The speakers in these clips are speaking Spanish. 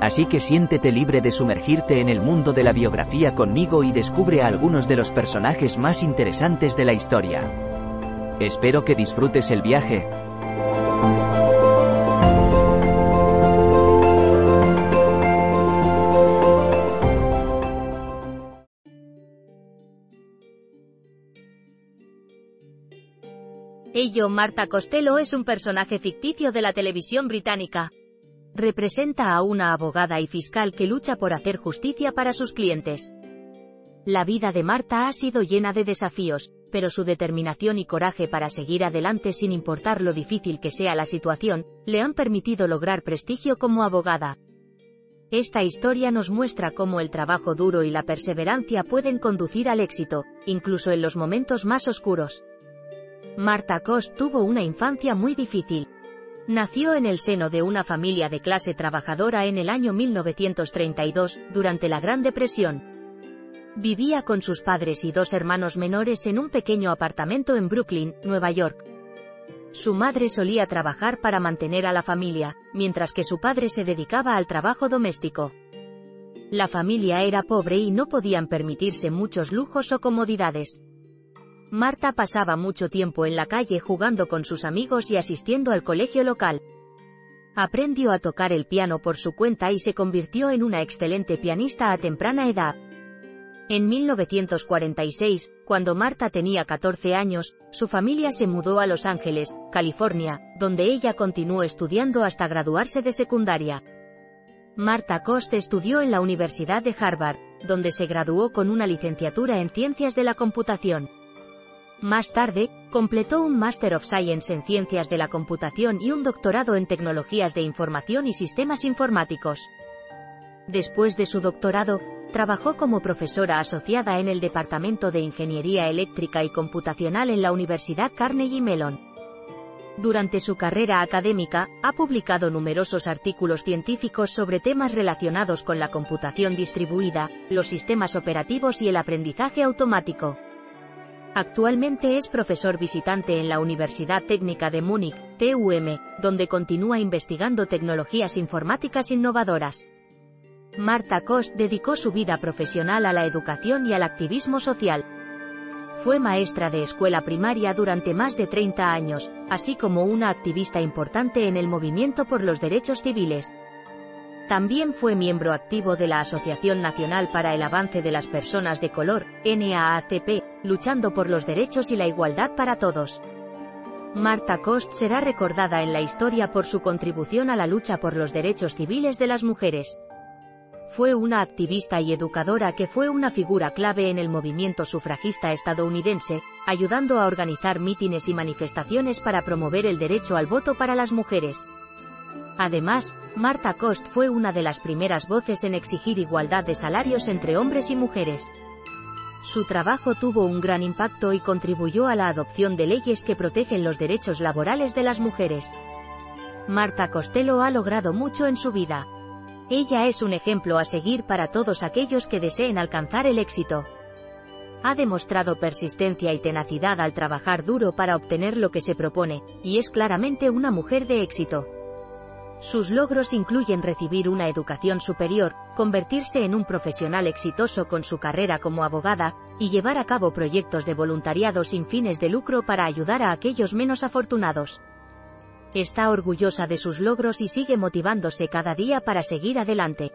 Así que siéntete libre de sumergirte en el mundo de la biografía conmigo y descubre a algunos de los personajes más interesantes de la historia. Espero que disfrutes el viaje. Ello Marta Costello es un personaje ficticio de la televisión británica. Representa a una abogada y fiscal que lucha por hacer justicia para sus clientes. La vida de Marta ha sido llena de desafíos, pero su determinación y coraje para seguir adelante sin importar lo difícil que sea la situación, le han permitido lograr prestigio como abogada. Esta historia nos muestra cómo el trabajo duro y la perseverancia pueden conducir al éxito, incluso en los momentos más oscuros. Marta Cost tuvo una infancia muy difícil. Nació en el seno de una familia de clase trabajadora en el año 1932, durante la Gran Depresión. Vivía con sus padres y dos hermanos menores en un pequeño apartamento en Brooklyn, Nueva York. Su madre solía trabajar para mantener a la familia, mientras que su padre se dedicaba al trabajo doméstico. La familia era pobre y no podían permitirse muchos lujos o comodidades. Marta pasaba mucho tiempo en la calle jugando con sus amigos y asistiendo al colegio local. Aprendió a tocar el piano por su cuenta y se convirtió en una excelente pianista a temprana edad. En 1946, cuando Marta tenía 14 años, su familia se mudó a Los Ángeles, California, donde ella continuó estudiando hasta graduarse de secundaria. Marta Cost estudió en la Universidad de Harvard, donde se graduó con una licenciatura en Ciencias de la Computación. Más tarde, completó un Master of Science en Ciencias de la Computación y un doctorado en Tecnologías de Información y Sistemas Informáticos. Después de su doctorado, trabajó como profesora asociada en el Departamento de Ingeniería Eléctrica y Computacional en la Universidad Carnegie Mellon. Durante su carrera académica, ha publicado numerosos artículos científicos sobre temas relacionados con la computación distribuida, los sistemas operativos y el aprendizaje automático. Actualmente es profesor visitante en la Universidad Técnica de Múnich, TUM, donde continúa investigando tecnologías informáticas innovadoras. Marta Kost dedicó su vida profesional a la educación y al activismo social. Fue maestra de escuela primaria durante más de 30 años, así como una activista importante en el movimiento por los derechos civiles. También fue miembro activo de la Asociación Nacional para el Avance de las Personas de Color, NAACP, luchando por los derechos y la igualdad para todos. Marta Cost será recordada en la historia por su contribución a la lucha por los derechos civiles de las mujeres. Fue una activista y educadora que fue una figura clave en el movimiento sufragista estadounidense, ayudando a organizar mítines y manifestaciones para promover el derecho al voto para las mujeres. Además, Marta Cost fue una de las primeras voces en exigir igualdad de salarios entre hombres y mujeres. Su trabajo tuvo un gran impacto y contribuyó a la adopción de leyes que protegen los derechos laborales de las mujeres. Marta Costello ha logrado mucho en su vida. Ella es un ejemplo a seguir para todos aquellos que deseen alcanzar el éxito. Ha demostrado persistencia y tenacidad al trabajar duro para obtener lo que se propone, y es claramente una mujer de éxito. Sus logros incluyen recibir una educación superior, convertirse en un profesional exitoso con su carrera como abogada, y llevar a cabo proyectos de voluntariado sin fines de lucro para ayudar a aquellos menos afortunados. Está orgullosa de sus logros y sigue motivándose cada día para seguir adelante.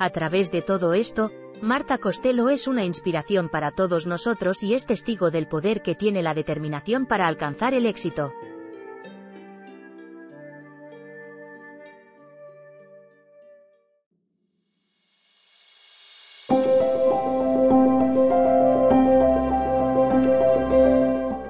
A través de todo esto, Marta Costello es una inspiración para todos nosotros y es testigo del poder que tiene la determinación para alcanzar el éxito.